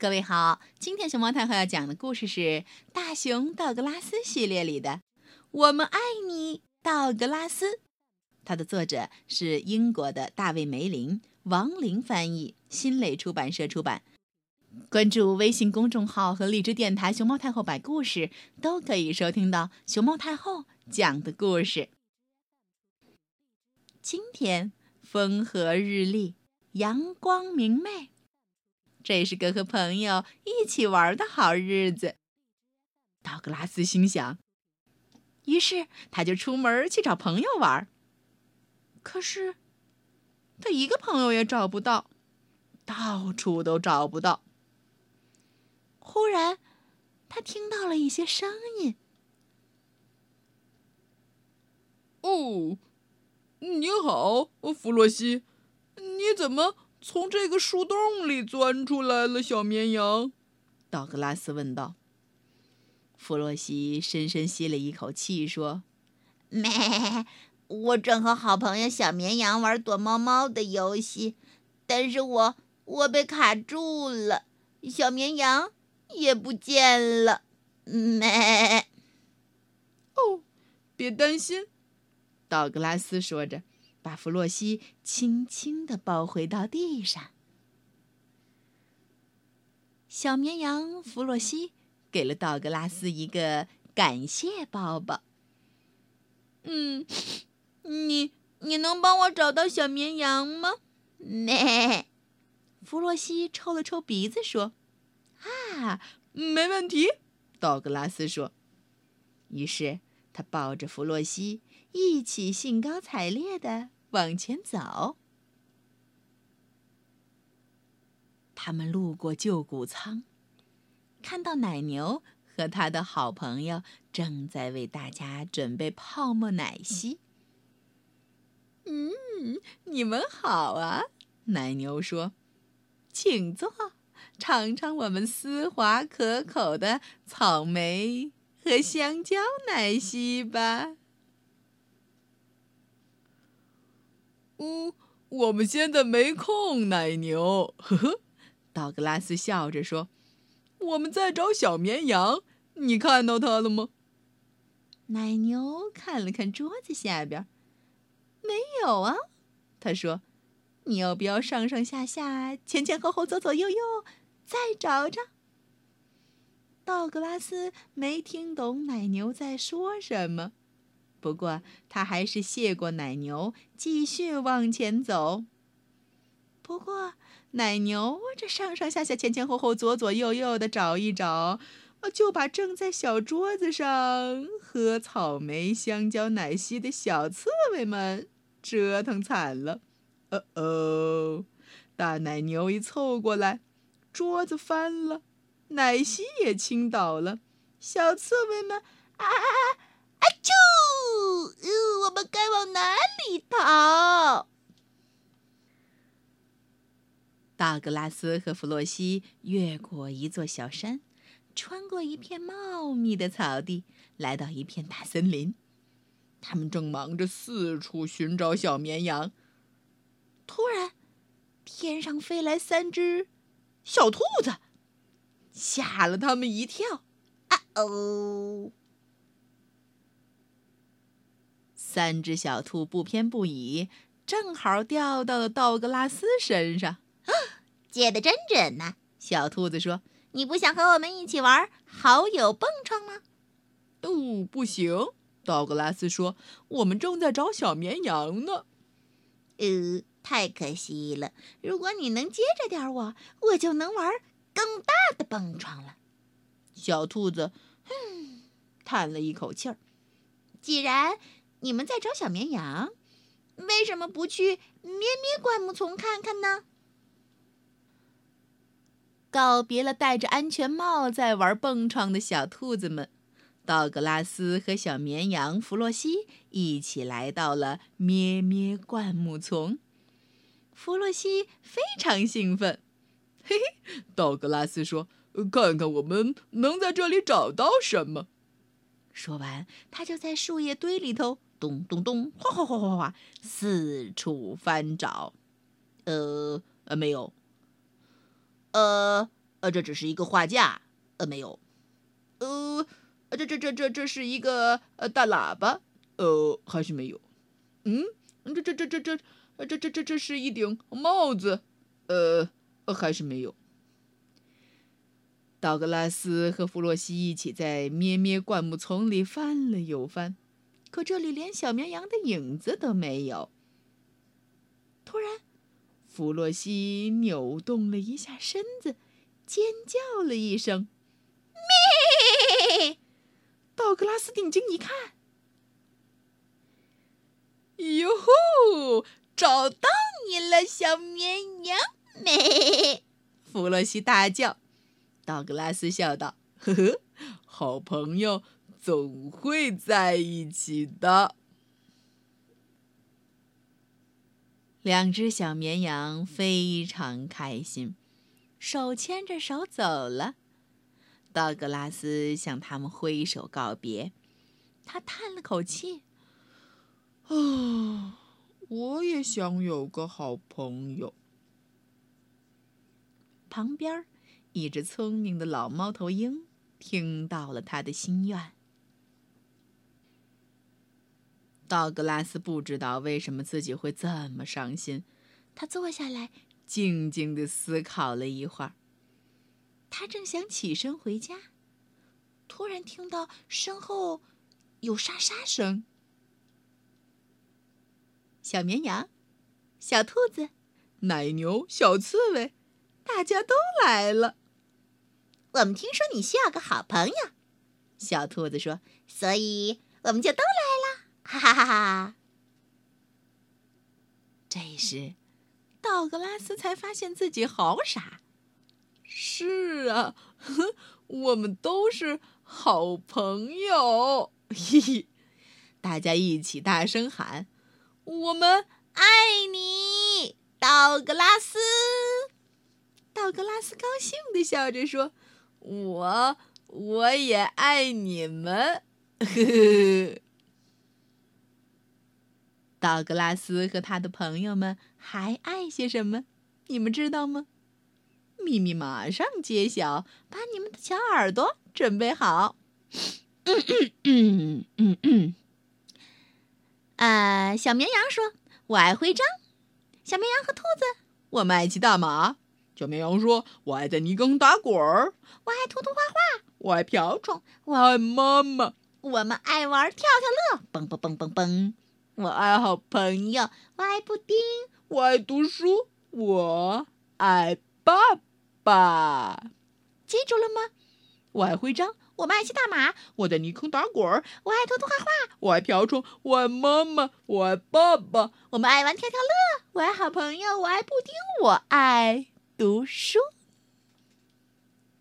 各位好，今天熊猫太后要讲的故事是《大熊道格拉斯》系列里的《我们爱你，道格拉斯》。它的作者是英国的大卫·梅林，王林翻译，新蕾出版社出版。关注微信公众号和荔枝电台“熊猫太后摆故事”，都可以收听到熊猫太后讲的故事。今天风和日丽，阳光明媚。这是个和朋友一起玩的好日子，道格拉斯心想。于是他就出门去找朋友玩。可是他一个朋友也找不到，到处都找不到。忽然，他听到了一些声音。哦，你好，弗洛西，你怎么？从这个树洞里钻出来了，小绵羊。道格拉斯问道。弗洛西深深吸了一口气，说：“咩，我正和好朋友小绵羊玩躲猫猫的游戏，但是我我被卡住了，小绵羊也不见了。咩。”哦，别担心，道格拉斯说着。把弗洛西轻轻地抱回到地上。小绵羊弗洛西给了道格拉斯一个感谢抱抱。嗯，你你能帮我找到小绵羊吗？咩。弗洛西抽了抽鼻子说：“啊，没问题。”道格拉斯说。于是他抱着弗洛西。一起兴高采烈的往前走。他们路过旧谷仓，看到奶牛和他的好朋友正在为大家准备泡沫奶昔。嗯，你们好啊，奶牛说：“请坐，尝尝我们丝滑可口的草莓和香蕉奶昔吧。”嗯，我们现在没空，奶牛。呵呵，道格拉斯笑着说：“我们在找小绵羊，你看到它了吗？”奶牛看了看桌子下边，没有啊。他说：“你要不要上上下下、前前后后、左左右右再找找？”道格拉斯没听懂奶牛在说什么。不过，他还是谢过奶牛，继续往前走。不过，奶牛这上上下下、前前后后、左左右右的找一找，就把正在小桌子上喝草莓、香蕉奶昔的小刺猬们折腾惨了。哦哦，大奶牛一凑过来，桌子翻了，奶昔也倾倒了，小刺猬们啊啊啊！啊啾！呃，我们该往哪里跑？道格拉斯和弗洛西越过一座小山，穿过一片茂密的草地，来到一片大森林。他们正忙着四处寻找小绵羊。突然，天上飞来三只小兔子，吓了他们一跳。啊哦！三只小兔不偏不倚，正好掉到了道格拉斯身上。接的真准呐！小兔子说：“你不想和我们一起玩好友蹦床吗？”“哦，不行。”道格拉斯说，“我们正在找小绵羊呢。”“呃，太可惜了。如果你能接着点我，我就能玩更大的蹦床了。”小兔子，嗯，叹了一口气儿。既然你们在找小绵羊，为什么不去咩咩灌木丛看看呢？告别了戴着安全帽在玩蹦床的小兔子们，道格拉斯和小绵羊弗洛西一起来到了咩咩灌木丛。弗洛西非常兴奋，嘿嘿，道格拉斯说：“看看我们能在这里找到什么。”说完，他就在树叶堆里头。咚咚咚，哗哗哗哗哗，四处翻找，呃呃，没有，呃呃，这只是一个画架。呃，没有。呃，这这这这这是一个呃大喇叭。呃，还是没有。嗯，这这这这这这这这这是一顶帽子。呃，还是没有。道格拉斯和弗洛西一起在咩咩灌木丛里翻了又翻，可这里连小绵羊的影子都没有。突然，弗洛西扭动了一下身子，尖叫了一声：“咩！”道格拉斯定睛一看，哟吼，找到你了，小绵羊！咩！弗洛西大叫。道格拉斯笑道：“呵呵，好朋友总会在一起的。”两只小绵羊非常开心，手牵着手走了。道格拉斯向他们挥手告别，他叹了口气：“啊，我也想有个好朋友。”旁边。一只聪明的老猫头鹰听到了他的心愿。道格拉斯不知道为什么自己会这么伤心，他坐下来，静静的思考了一会儿。他正想起身回家，突然听到身后有沙沙声。小绵羊、小兔子、奶牛、小刺猬，大家都来了。我们听说你需要个好朋友，小兔子说，所以我们就都来，哈哈哈哈！这时，道格拉斯才发现自己好傻。是啊，我们都是好朋友，嘿嘿！大家一起大声喊：“我们爱你，道格拉斯！”道格拉斯高兴的笑着说。我我也爱你们，呵呵。道格拉斯和他的朋友们还爱些什么？你们知道吗？秘密马上揭晓，把你们的小耳朵准备好。嗯嗯嗯嗯嗯。啊，小绵羊说：“我爱徽章。”小绵羊和兔子，我们爱骑大马。小绵羊说：“我爱在泥坑打滚儿，我爱涂涂画画，我爱瓢虫，我爱妈妈。我们爱玩跳跳乐，蹦蹦蹦蹦蹦。我爱好朋友，我爱布丁，我爱读书，我爱爸爸。记住了吗？我爱徽章，我们爱骑大马，我在泥坑打滚儿，我爱偷偷画画，我爱瓢虫，我爱妈妈，我爱爸爸。我们爱玩跳跳乐，我爱好朋友，我爱布丁，我爱。读书。